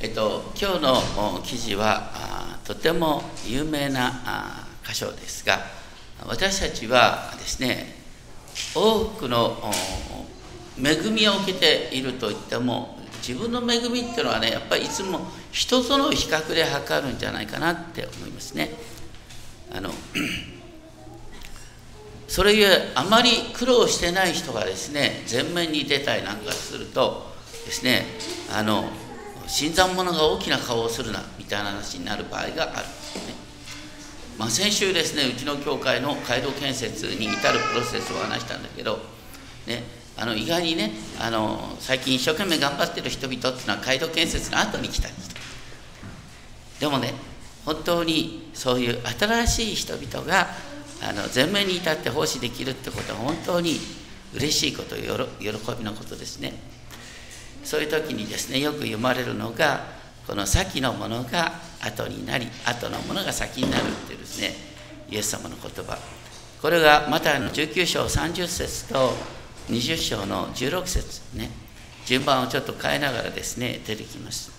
えっと、今日の記事はとても有名な箇所ですが私たちはですね多くの恵みを受けていると言っても自分の恵みっていうのはねやっぱりいつも人との比較で測るんじゃないかなって思いますね。あの それゆえあまり苦労してない人がですね前面に出たりなんかするとですねあの新参者が大きな顔をするなみたいな話になる場合があるね。まあ、先週ですねうちの教会の街道建設に至るプロセスを話したんだけど、ね、あの意外にねあの最近一生懸命頑張ってる人々っていうのは街道建設の後に来たりしてでもね本当にそういう新しい人々があの前面に立って奉仕できるってことは本当に嬉しいこと喜びのことですねそういう時にですねよく読まれるのがこの先のものが後になり後のものが先になるっていうですねイエス様の言葉。これがまたの19章30節と20章の16節ね順番をちょっと変えながらですね出てきます。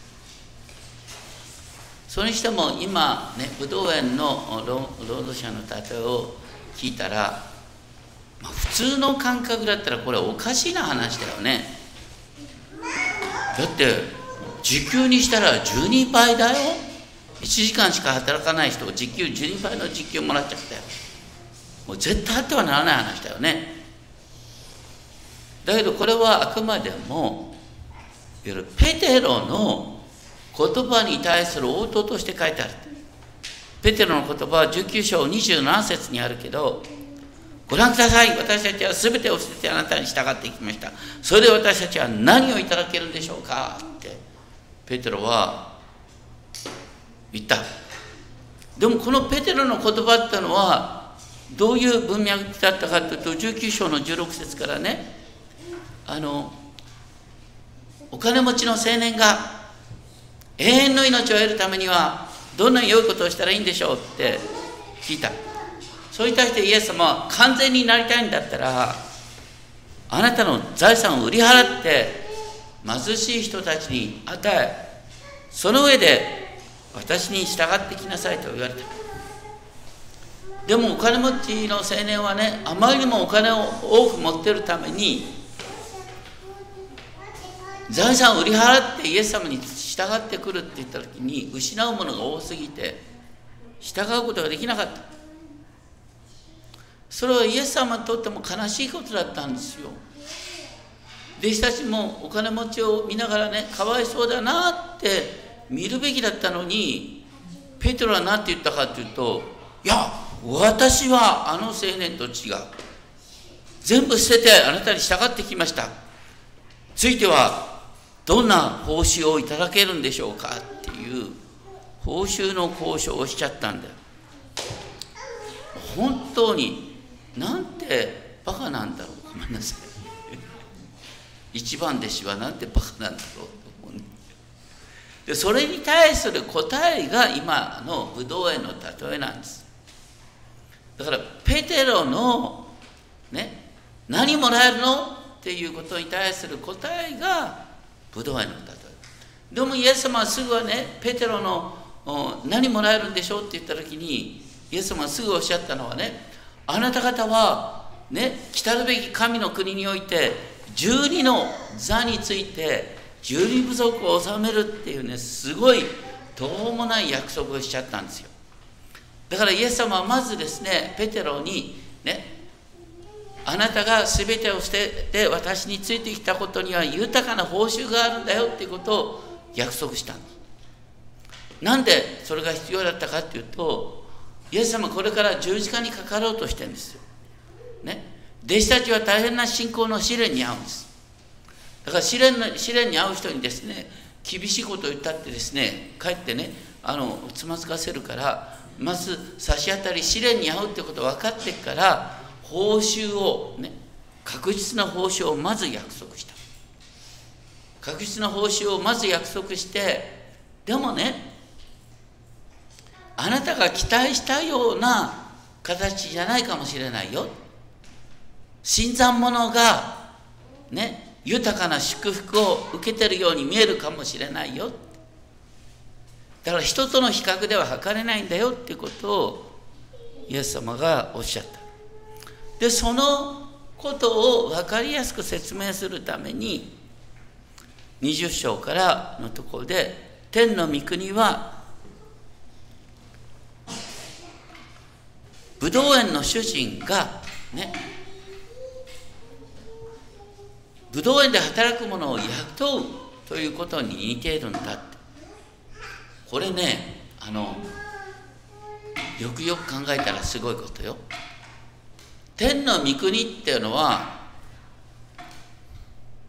それにしても今ね武道園の労働者の例えを聞いたら、普通の感覚だったらこれおかしいな話だよね。だって時給にしたら12倍だよ。1時間しか働かない人が時給12倍の時給もらっちゃったよもう絶対あってはならない話だよね。だけどこれはあくまでもいわゆるペテロの言葉に対する応答として書いてある。ペテロの言葉は19章27節にあるけど、ご覧ください。私たちは全てを捨ててあなたに従っていきました。それで私たちは何をいただけるんでしょうか？って、ペテロは言った。でもこのペテロの言葉ってのは、どういう文脈だったかというと、19章の16節からね、あの、お金持ちの青年が永遠の命を得るためにはどんな良いことをしたらいいんでしょうって聞いたそれに対してイエス様は完全になりたいんだったらあなたの財産を売り払って貧しい人たちに与えその上で私に従ってきなさいと言われた。でもお金持ちの青年はねあまりにもお金を多く持ってるために財産を売り払ってイエス様に従ってくるって言った時に失うものが多すぎて従うことができなかった。それはイエス様にとっても悲しいことだったんですよ。弟子たちもお金持ちを見ながらねかわいそうだなって見るべきだったのにペトロは何て言ったかっていうといや私はあの青年と違う。全部捨ててあなたに従ってきました。ついてはどんな報酬をいただけるんでしょうかっていう報酬の交渉をしちゃったんだよ。本当になんてバカなんだろう。ごめんなさい。一番弟子はなんてバカなんだろうと思う、でそれに対する答えが今の武道園の例えなんです。だからペテロのね何もらえるのっていうことに対する答えがブドウ園の例え。でもイエス様はすぐはねペテロの何もらえるんでしょうって言った時にイエス様はすぐおっしゃったのはねあなた方はね来たるべき神の国において十二の座について十二部族を治めるっていうねすごいどうもない約束をしちゃったんですよ。だからイエス様はまずですねペテロにねあなたが全てを捨てて私についてきたことには豊かな報酬があるんだよっていうことを約束したんですなんでそれが必要だったかっていうとイエス様これから十字架にかかろうとしてるんですよ、ね、弟子たちは大変な信仰の試練に遭うんです。だから試練の試練に遭う人にですね厳しいことを言ったってですねかえってねあのつまずかせるからまず差し当たり試練に遭うってこと分かってから報酬をね確実な報酬をまず約束した。確実な報酬をまず約束してでもねあなたが期待したような形じゃないかもしれないよ。新参者がね豊かな祝福を受けてるように見えるかもしれないよ。だから人との比較では測れないんだよっていうことをイエス様がおっしゃった。でそのことを分かりやすく説明するために20章からのところで天の御国はブドウ園の主人がねブドウ園で働く者を雇うということに似ているんだって。これねあのよくよく考えたらすごいことよ。天の御国っていうのは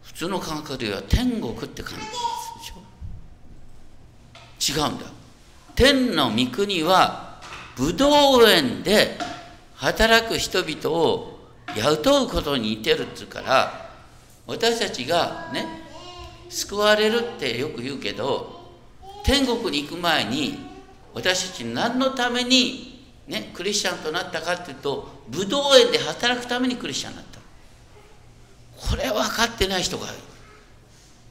普通の感覚では天国って感じでしょ？違うんだ天の御国はブドウ園で働く人々を雇うことに似てるっつうから私たちがね救われるってよく言うけど天国に行く前に私たち何のために、ね、クリスチャンとなったかっていうとブドウ園で働くためにクリスチャンになったこれ分かってない人が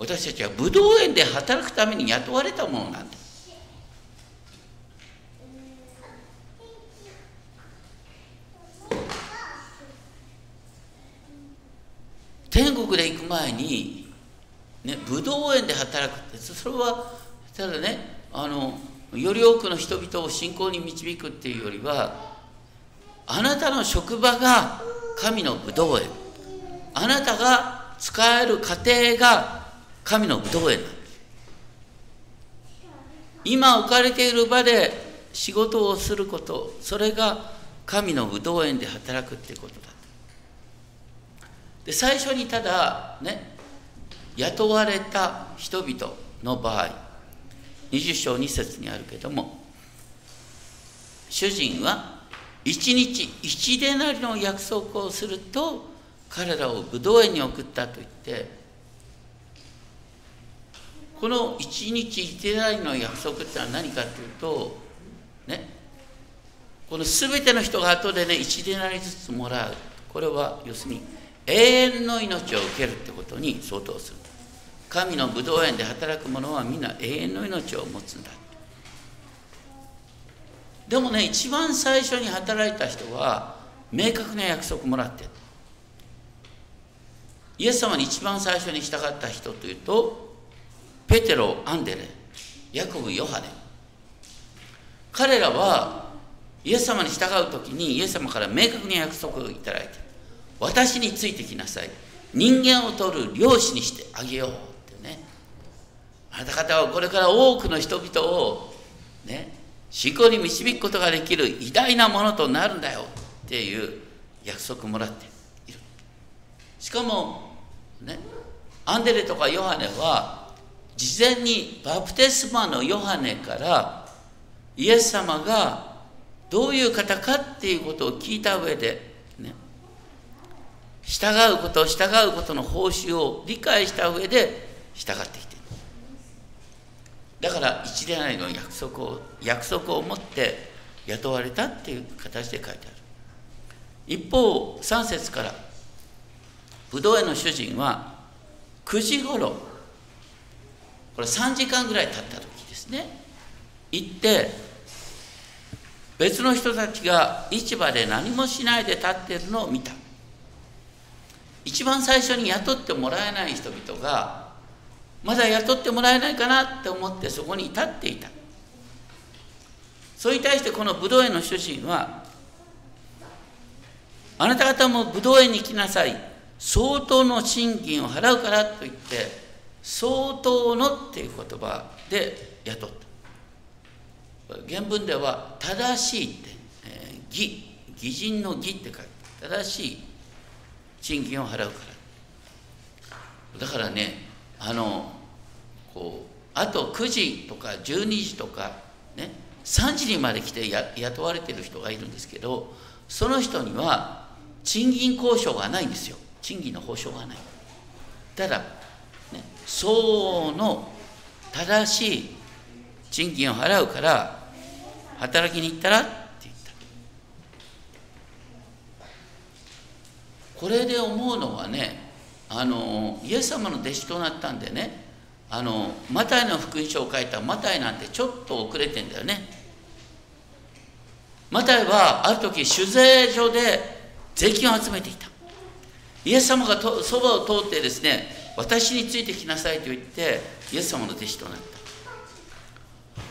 私たちはブドウ園で働くために雇われたものなんだ天国で行く前に、ね、ブドウ園で働くってそれはただねあのより多くの人々を信仰に導くっていうよりはあなたの職場が神のブドウ園。あなたが使える家庭が神のブドウ園。なんです今置かれている場で仕事をすることそれが神のブドウ園で働くっていうことだ。で最初にただね雇われた人々の場合20章2節にあるけども主人は一日一でなりの約束をすると彼らを武道園に送ったと言ってこの一日一でなりの約束ってのは何かというとねこの全ての人が後でね一でなりずつもらう。これは要するに永遠の命を受けるってことに相当する。神の武道園で働く者はみんな永遠の命を持つんだ。でもね一番最初に働いた人は明確な約束もらってイエス様に一番最初に従った人というとペテロアンデレヤコブヨハネ。彼らはイエス様に従う時にイエス様から明確に約束をいただいて私についてきなさい。人間を取る漁師にしてあげようってね。あなた方はこれから多くの人々をね信仰に導くことができる偉大なものとなるんだよっていう約束もらっている。しかもねアンデレとかヨハネは事前にバプテスマのヨハネからイエス様がどういう方かっていうことを聞いた上で従うこと従うことの報酬を理解した上で従ってきていただから一でないの約束を約束を持って雇われたっていう形で書いてある。一方3節から武道園の主人は9時ごろこれ3時間ぐらい経った時ですね。行って別の人たちが市場で何もしないで立っているのを見た。一番最初に雇ってもらえない人々がまだ雇ってもらえないかなって思ってそこに立っていた。それに対してこの武道園の主人はあなた方も武道園に来なさい。相当の賃金を払うからと言って相当のっていう言葉で雇った。原文では正しいって、えー、義義人の義って書いて正しい。賃金を払うから。だからねあのこうあと9時とか12時とかね3時にまで来て雇われてる人がいるんですけどその人には賃金交渉がないんですよ。賃金の保証がない。ただ、ね、相応の正しい賃金を払うから働きに行ったらって言ったこれで思うのはねあのイエス様の弟子となったんでねあのマタイの福音書を書いたマタイなんてちょっと遅れてんだよね。マタイはある時酒税所で税金を集めていた。イエス様がそばを通ってですね私についてきなさいと言ってイエス様の弟子となった。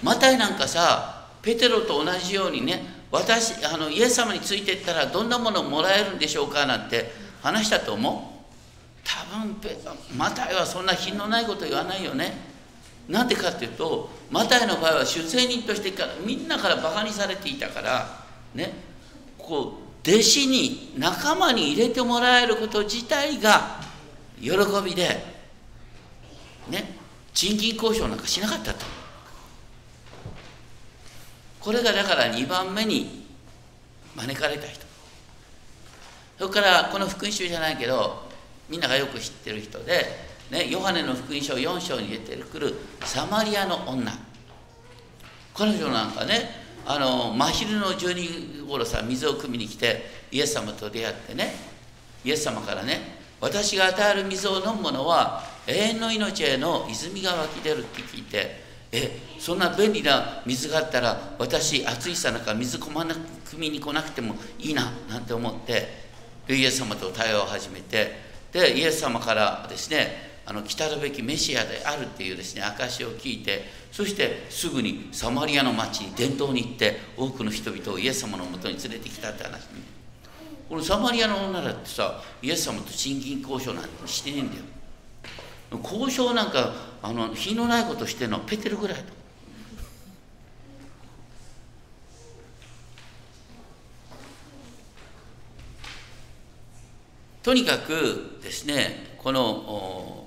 マタイなんかさペテロと同じようにね私あのイエス様についていったらどんなものをもらえるんでしょうかなんて話したと思う?多分マタイはそんな品のないこと言わないよね。なんでかっていうとマタイの場合は出世人としてからみんなからバカにされていたからねこう弟子に仲間に入れてもらえること自体が喜びでね賃金交渉なんかしなかったと。これがだから2番目に招かれた人。それからこの福音書じゃないけどみんながよく知ってる人で、ね、ヨハネの福音書4章に出てくるサマリアの女。彼女なんかねあの真昼の12時頃さ水を汲みに来てイエス様と出会ってねイエス様からね私が与える水を飲む者は永遠の命への泉が湧き出るって聞いてえそんな便利な水があったら私暑いさなか水汲まなく汲みに来なくてもいいななんて思ってイエス様と対話を始めてでイエス様からですねあの来たるべきメシアであるっていうですね証を聞いてそしてすぐにサマリアの町に伝統に行って多くの人々をイエス様のもとに連れてきたって話ねこのサマリアの女だってさイエス様と賃金交渉なんてしてねえんだよ。交渉なんかあの品のないことしてるのはペテルぐらいと。とにかくですねこの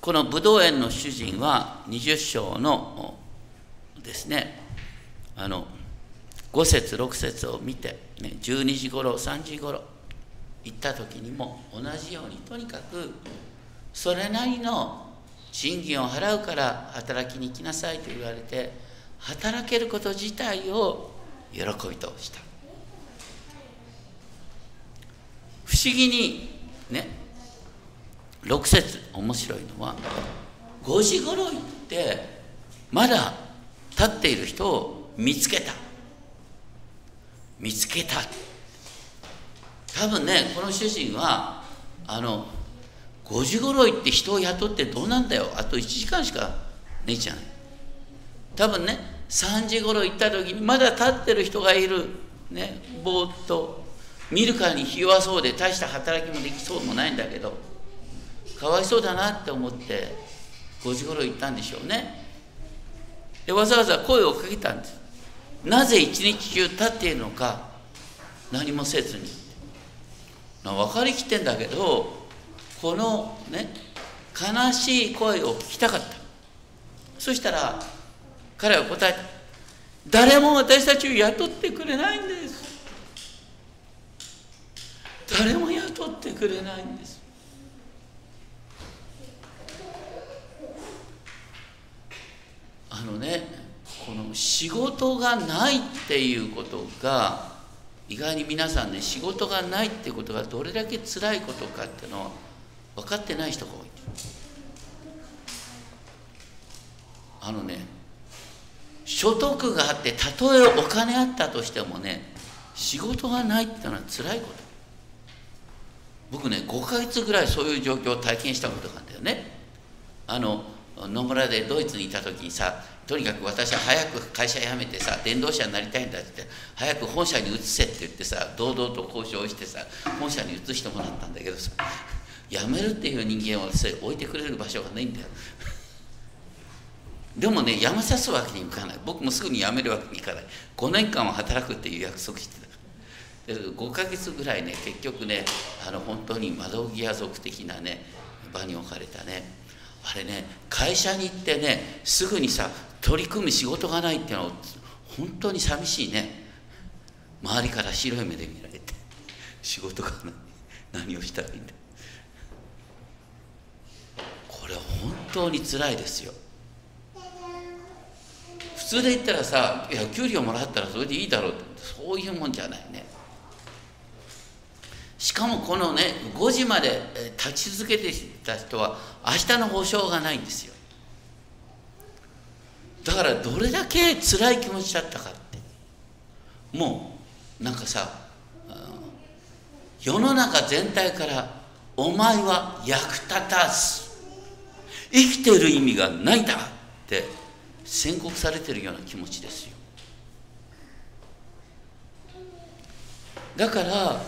このブドウ園の主人は20章のですねあの5節6節を見て、ね、12時頃3時頃行った時にも同じようにとにかくそれなりの賃金を払うから働きに行きなさいと言われて働けること自体を喜びとした。不思議にね6節面白いのは5時頃行ってまだ立っている人を見つけた。見つけた。多分ねこの主人はあの5時頃行って人を雇ってどうなんだよ。あと1時間しかねえじゃない多分ね3時頃行った時にまだ立ってる人がいる。ねぼーっと見るからにひ弱そうで大した働きもできそうもないんだけどかわいそうだなって思って5時頃行ったんでしょうね。でわざわざ声をかけたんです。なぜ一日中立っているのか何もせずに。分かりきってんだけどこのね悲しい声を聞きたかった。そしたら彼は答えた。誰も私たちを雇ってくれないんです。誰も雇ってくれないんです。あのねこの仕事がないっていうことが意外に皆さんね仕事がないっていうことがどれだけ辛いことかっていうのは分かってない人が多い。あのね所得があってたとえお金あったとしてもね仕事がないっていうのは辛いこと。僕ね5ヶ月ぐらいそういう状況を体験したことがあるんだよね。あの野村でドイツにいた時にさとにかく私は早く会社辞めてさ電動車になりたいんだって言って早く本社に移せって言ってさ堂々と交渉してさ本社に移してもらったんだけどさ。辞めるっていう人間は置いてくれる場所がないんだよ。でもね辞めさすわけにいかない。僕もすぐに辞めるわけにいかない。5年間は働くっていう約束してた。で5ヶ月ぐらいね結局ねあの本当に窓際族的なね場に置かれたね。あれね会社に行ってねすぐにさ取り組む仕事がないっていうのは本当に寂しいね。周りから白い目で見られて仕事がない。何をしたらいいんだこれは本当につらいですよ。普通で言ったらさいや給料もらったらそれでいいだろうってそういうもんじゃないね。しかもこのね5時まで立ち続けてた人は明日の保証がないんですよ。だからどれだけ辛い気持ちだったかって。もうなんかさ世の中全体からお前は役立たず。生きてる意味がないんだって宣告されてるような気持ちですよ。だから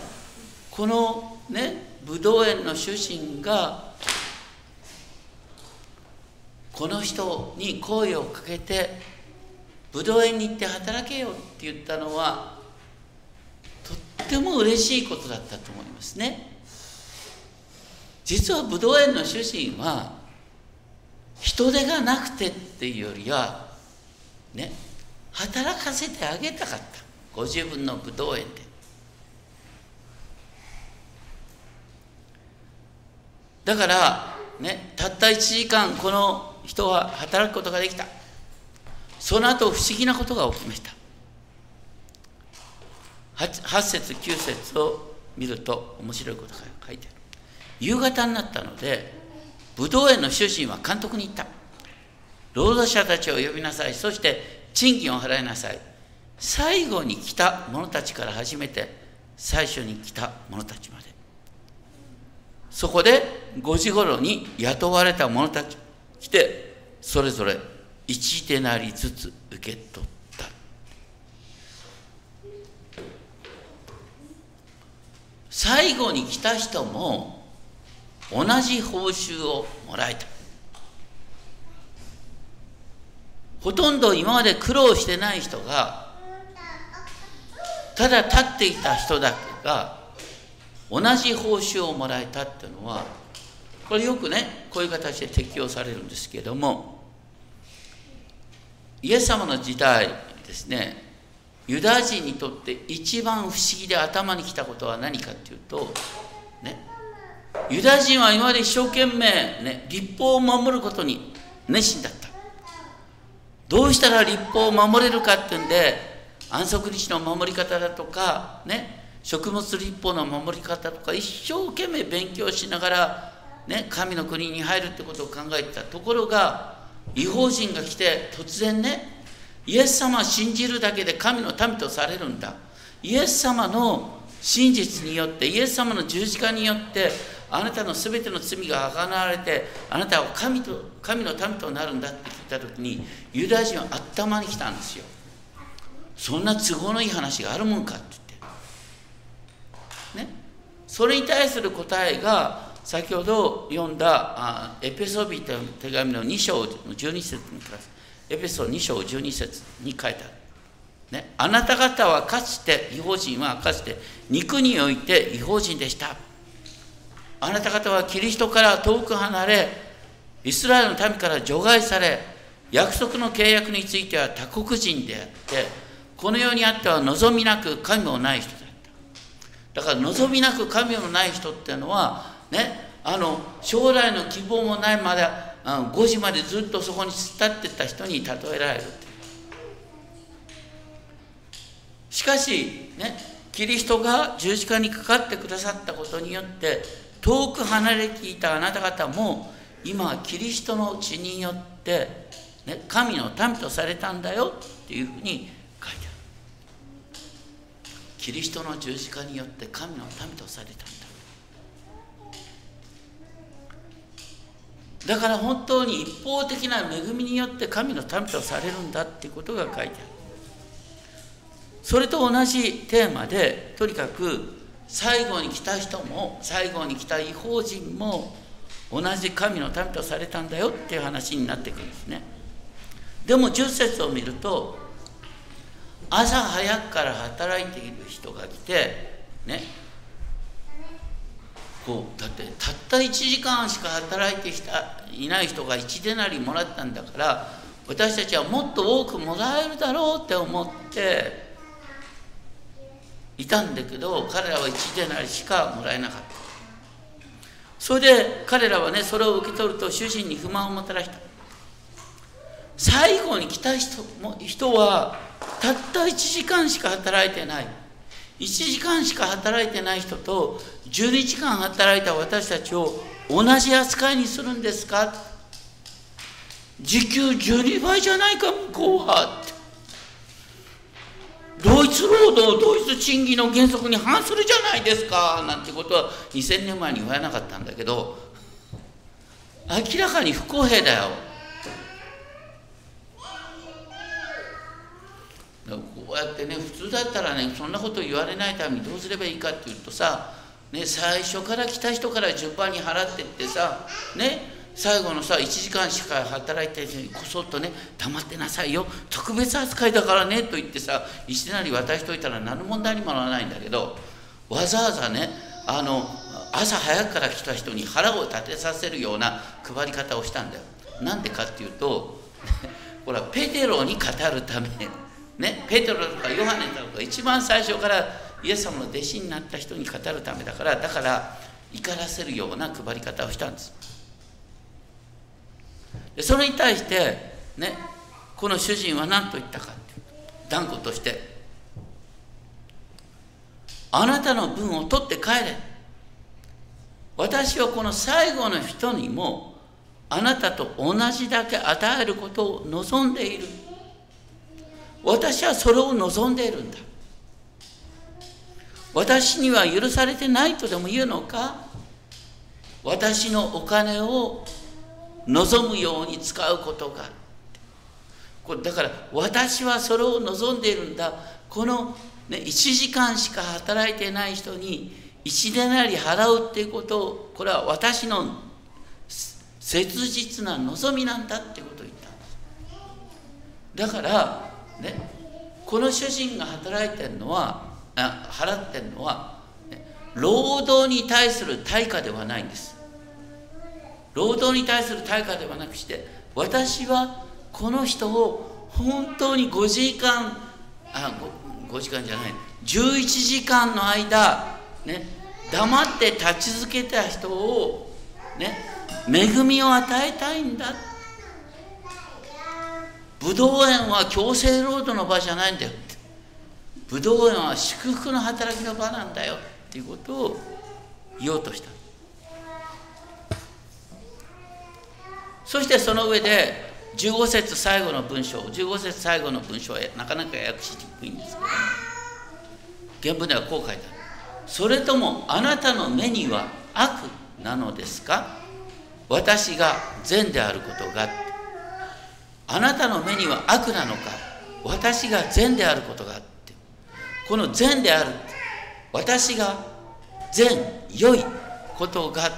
このねブドウ園の主人がこの人に声をかけてブドウ園に行って働けよって言ったのはとっても嬉しいことだったと思いますね。実はブドウ園の主人は人手がなくてっていうよりはね働かせてあげたかった。ご自分のブドウ園で。だからねたった1時間この人は働くことができた。その後不思議なことが起きました。8, 8節9節を見ると面白いことが書いてある。夕方になったので武道園の主人は監督に言った。労働者たちを呼びなさい。そして賃金を払いなさい。最後に来た者たちから始めて最初に来た者たちまで。そこで5時頃に雇われた者たち来てそれぞれ1デナリずつ受け取った。最後に来た人も同じ報酬をもらえた。ほとんど今まで苦労してない人がただ立っていた人だけが同じ報酬をもらえたっていうのはこれよくねこういう形で適用されるんですけどもイエス様の時代ですねユダヤ人にとって一番不思議で頭にきたことは何かっていうとねユダヤ人は今まで一生懸命、ね、立法を守ることに熱心だった。どうしたら立法を守れるかっていうんで安息日の守り方だとかね食物立法の守り方とか一生懸命勉強しながら、ね、神の国に入るってことを考えてた。ところが違法人が来て突然ねイエス様を信じるだけで神の民とされるんだ。イエス様の真実によってイエス様の十字架によってあなたの全ての罪があがなわれてあなたは神と神の民となるんだって聞いた時にユダヤ人は頭に来たんですよ。そんな都合のいい話があるもんかって言って。ね。それに対する答えが先ほど読んだあエペソビトの手紙の2章の12節に書エペソ2章12節に書いてある。ね、あなた方はかつて違法人はかつて肉において違法人でした。あなた方はキリストから遠く離れ、イスラエルの民から除外され、約束の契約については他国人であって、この世にあっては望みなく神もない人だった。だから望みなく神のない人っていうのはねあの将来の希望もないまで5時までずっとそこに突っ立ってた人に例えられるしかしねキリストが十字架にかかってくださったことによって遠く離れていたあなた方も今キリストの血によって、ね、神の民とされたんだよっていうふうに書いてある。キリストの十字架によって神の民とされたんだ。だから本当に一方的な恵みによって神の民とされるんだっていうことが書いてある。それと同じテーマでとにかく最後に来た人も最後に来た違法人も同じ神の民とされたんだよっていう話になってくるんですね。でも10節を見ると朝早くから働いている人が来てねこうだってたった1時間しか働いてきたいない人が1デナリもらったんだから私たちはもっと多くもらえるだろうって思っていたんだけど彼らは1デナリしかもらえなかった。それで彼らはねそれを受け取ると主人に不満をもたらした。最後に来た人も人はたった1時間しか働いてない。1時間しか働いてない人と12時間働いた私たちを同じ扱いにするんですか？時給12倍じゃないか向こうは。って同一労働同一賃金の原則に反するじゃないですか。なんてことは2000年前に言われなかったんだけど明らかに不公平だよ。こうやってね普通だったらねそんなこと言われないためにどうすればいいかっていうとさ、ね、最初から来た人から順番に払ってってさね最後のさ1時間しか働いて人にこそっとね黙ってなさいよ特別扱いだからねと言ってさ石なり渡しといたら何の問題にもならないんだけどわざわざねあの朝早くから来た人に腹を立てさせるような配り方をしたんだよ。なんでかっていうと ほらペテロに語るためねペテロとかヨハネとか一番最初からイエス様の弟子になった人に語るためだからだから怒らせるような配り方をしたんです。でそれに対してねこの主人は何と言ったかって断固として。あなたの分を取って帰れ。私はこの最後の人にもあなたと同じだけ与えることを望んでいる。私はそれを望んでいるんだ。私には許されてないとでも言うのか。私のお金を望むように使うことが。これだから私はそれを望んでいるんだ。この、ね、1時間しか働いてない人に1年なり払うっていうことをこれは私の切実な望みなんだってことを言ったんです。だからねこの主人が働いてるのはあ払ってるのは、ね、労働に対する対価ではないんです。労働に対する対価ではなくして私はこの人を本当に5時間あ 5, 5時間じゃない11時間の間ね黙って立ち続けた人をね恵みを与えたいんだ。武道園は強制労働の場じゃないんだよ。武道園は祝福の働きの場なんだよ。っていうことを言おうとした。そしてその上で15節最後の文章15節最後の文章はなかなか訳しにくいんですけど原文ではこう書いてある。それともあなたの目には悪なのですか？私が善であることが。あなたの目には悪なのか？私が善であることが。ってこの善である私が善良いことが。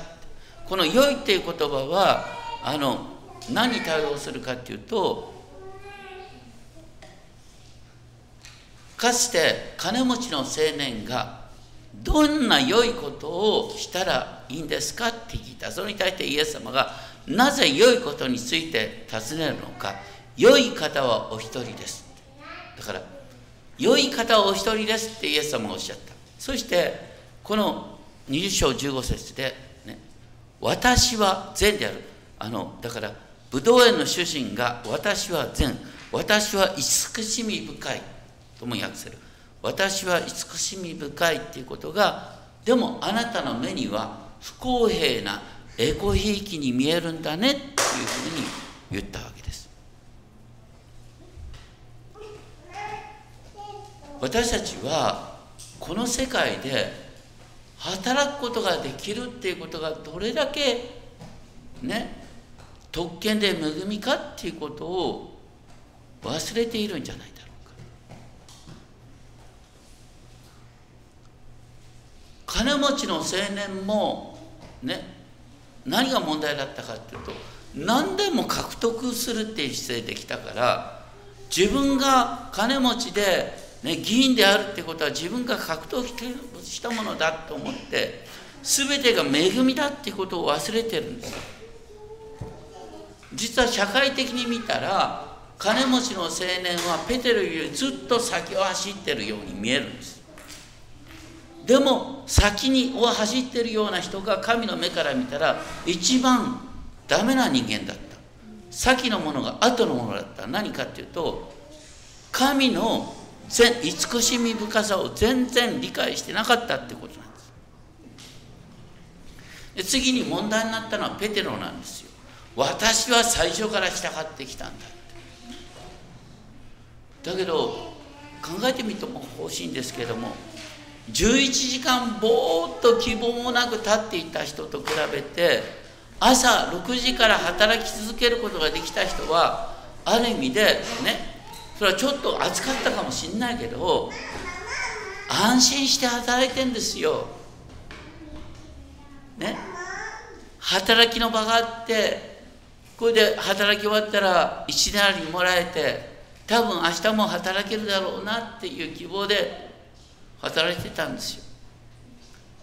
この良いっていう言葉はあの何に対応するかっていうとかつて金持ちの青年がどんな良いことをしたらいいんですかって聞いた。それに対してイエス様がなぜ良いことについて尋ねるのか。良い方はお一人です。だから良い方はお一人ですってイエス様がおっしゃった。そしてこの20章15節で、ね、私は善である。あのだからブドウ園の主人が私は善。私は慈しみ深いとも訳せる。私は慈しみ深いっていうことがでもあなたの目には不公平なエコひいきに見えるんだねっていうふうに言ったわけです。私たちはこの世界で働くことができるっていうことがどれだけね特権で恵みかっていうことを忘れているんじゃないだろうか金持ちの青年もね何が問題だったかっていうと何でも獲得するっていう姿勢できたから自分が金持ちで、ね、議員であるってことは自分が獲得したものだと思って全てが恵みだってことを忘れてるんですよ。実は社会的に見たら金持ちの青年はペテロよりずっと先を走ってるように見えるんです。でも先にを走ってるような人が神の目から見たら一番ダメな人間だった。先のものが後のものだった。何かっていうと神の慈しみ深さを全然理解してなかったってことなんです。で次に問題になったのはペテロなんですよ。私は最初から従ってきたんだだけど考えてみても欲しいんですけども11時間ぼーっと希望もなく立っていた人と比べて朝6時から働き続けることができた人はある意味でねそれはちょっと暑かったかもしんないけど安心して働いてんですよ。ね？働きの場があってこれで働き終わったら1なりもらえて多分明日も働けるだろうなっていう希望で働いてたんですよ。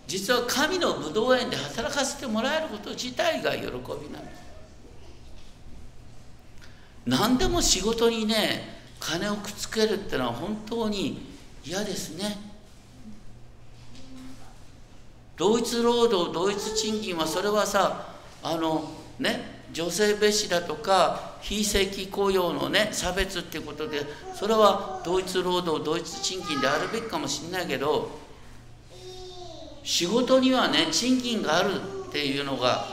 実は神の武道園で働かせてもらえること自体が喜びなんです何でも仕事にね金をくっつけるってのは本当に嫌ですね。同一労働同一賃金はそれはさあのね女性蔑視だとか非正規雇用のね差別っていうことでそれは同一労働同一賃金であるべきかもしれないけど仕事にはね賃金があるっていうのが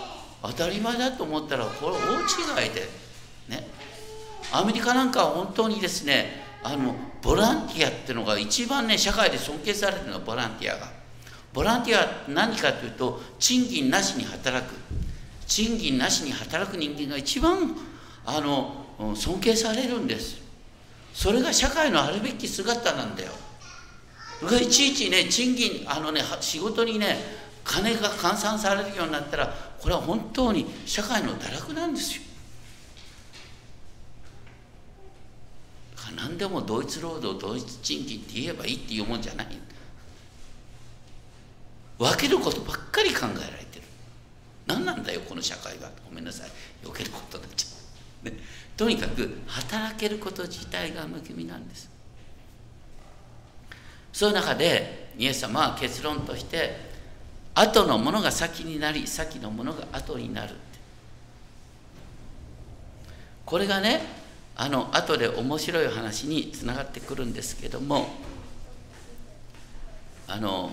当たり前だと思ったらこれ大違いでね。アメリカなんかは本当にですねあのボランティアっていうのが一番ね社会で尊敬されてるのボランティアが。ボランティア何かというと賃金なしに働く。賃金なしに働く人間が一番あの尊敬されるんです。それが社会のあるべき姿なんだよ。がいちいちね賃金あのね仕事にね金が換算されるようになったらこれは本当に社会の堕落なんですよ。何でも同一労働同一賃金って言えばいいっていうもんじゃない。分けることばっかり考えられてる。何なんだよこの社会は。ごめんなさい。避けることになっちゃう、ね、とにかく働けること自体が無気味なんです。そういう中でイエス様は結論として後のものが先になり先のものが後になるこれがねあの後で面白い話につながってくるんですけどもあの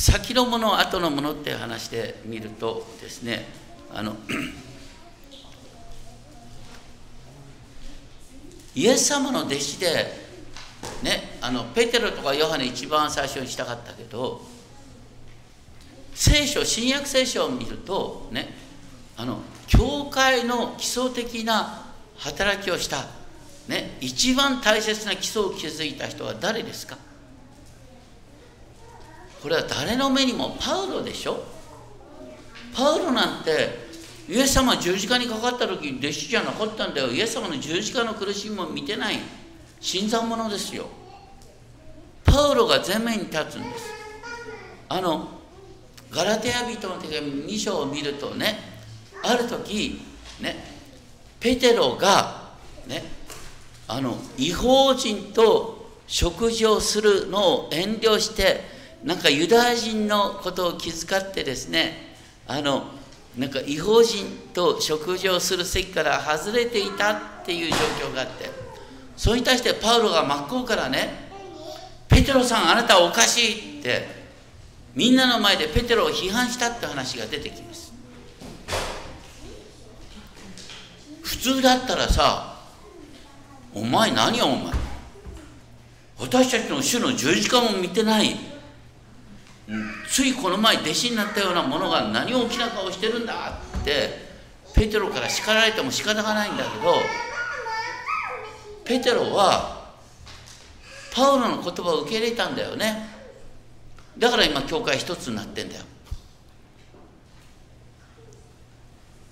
先のもの後のものっていう話で見るとですねあの イエス様の弟子でねあのペテロとかヨハネ一番最初にしたかったけど聖書新約聖書を見るとねあの教会の基礎的な働きをした、ね、一番大切な基礎を築いた人は誰ですか？これは誰の目にもパウロでしょ？パウロなんてイエス様十字架にかかった時弟子じゃなかったんだよ。イエス様の十字架の苦しみも見てない。新参者ですよ。パウロが前面に立つんです。あのガラテヤ人の手紙2章を見るとねある時ねペテロがねあの違法人と食事をするのを遠慮してなんかユダヤ人のことを気遣ってですねあのなんか違法人と食事をする席から外れていたっていう状況があってそれに対してパウロが真っ向からね「ペテロさんあなたおかしい」ってみんなの前でペテロを批判したって話が出てきます。普通だったらさ「お前何よお前。私たちの主の十字架も見てない。ついこの前弟子になったようなものが何を大きな顔してるんだってペテロから叱られても仕方がないんだけどペテロはパウロの言葉を受け入れたんだよね。だから今教会一つになってんだよ。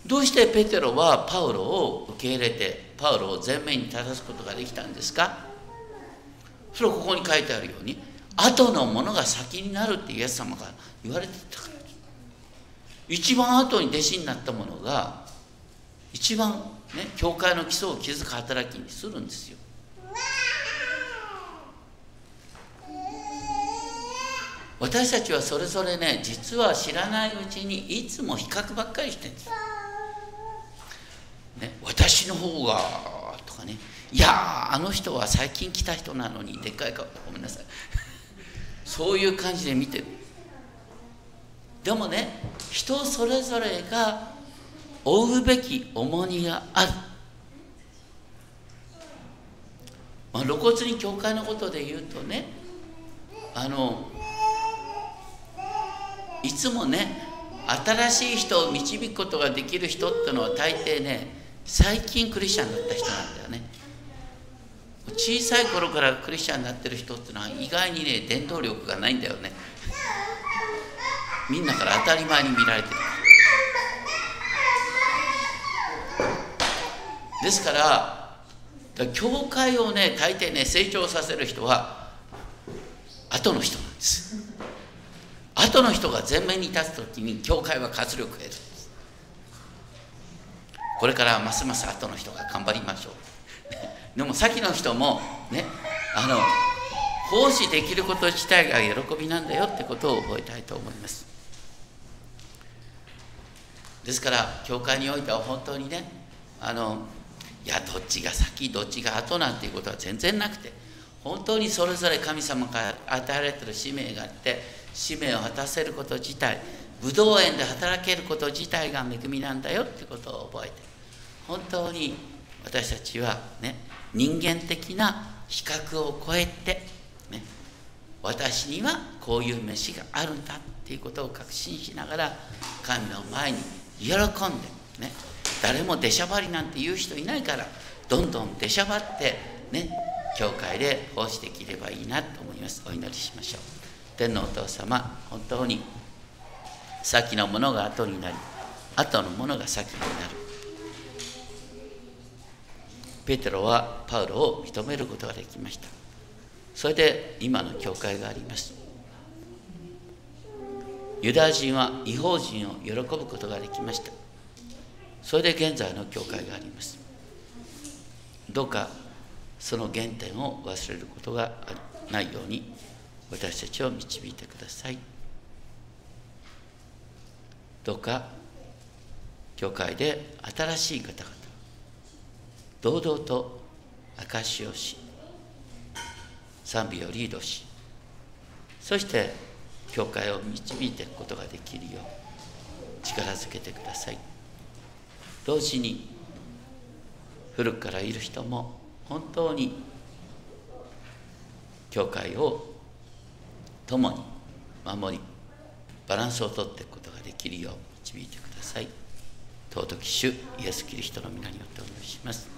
どうしてペテロはパウロを受け入れてパウロを前面に立たすことができたんですか？それはここに書いてあるように後のものが先になるってイエス様が言われてたから。一番後に弟子になったものが一番ね教会の基礎を築く働きにするんですよ。私たちはそれぞれね実は知らないうちにいつも比較ばっかりしてるんです、ね、私の方がとかねいやあの人は最近来た人なのにでっかい顔ごめんなさい。そういう感じで見てる。でもね人それぞれが負うべき重荷がある、まあ、露骨に教会のことで言うとねあのいつもね新しい人を導くことができる人ってのは大抵ね最近クリスチャンになった人なんだよね。小さい頃からクリスチャンになってる人ってのは意外にね伝統力がないんだよね。みんなから当たり前に見られてる。ですから教会をね大抵ね成長させる人は後の人なんです。後の人が前面に立つ時に教会は活力を得る。これからますます後の人が頑張りましょう。でも先の人もねあの奉仕できること自体が喜びなんだよってことを覚えたいと思います。ですから教会においては本当にねあのいやどっちが先どっちが後なんていうことは全然なくて本当にそれぞれ神様から与えられてる使命があって使命を果たせること自体武道園で働けること自体が恵みなんだよってことを覚えて本当に私たちはね人間的な比較を超えて、ね、私にはこういう飯があるんだっていうことを確信しながら神の前に喜んでね誰も出しゃばりなんて言う人いないからどんどん出しゃばってね教会で奉仕できればいいなと思います。お祈りしましょう。天のお父様本当に先のものが後になり後のものが先になる。ペテロはパウロを認めることができました。それで今の教会があります。ユダヤ人は違法人を喜ぶことができました。それで現在の教会があります。どうかその原点を忘れることがないように私たちを導いてください。どうか教会で新しい方々堂々と証しをし賛美をリードしそして教会を導いていくことができるよう力づけてください。同時に古くからいる人も本当に教会を共に守りバランスをとっていくことができるよう導いてください。尊き主イエス・キリストの皆によってお願いします。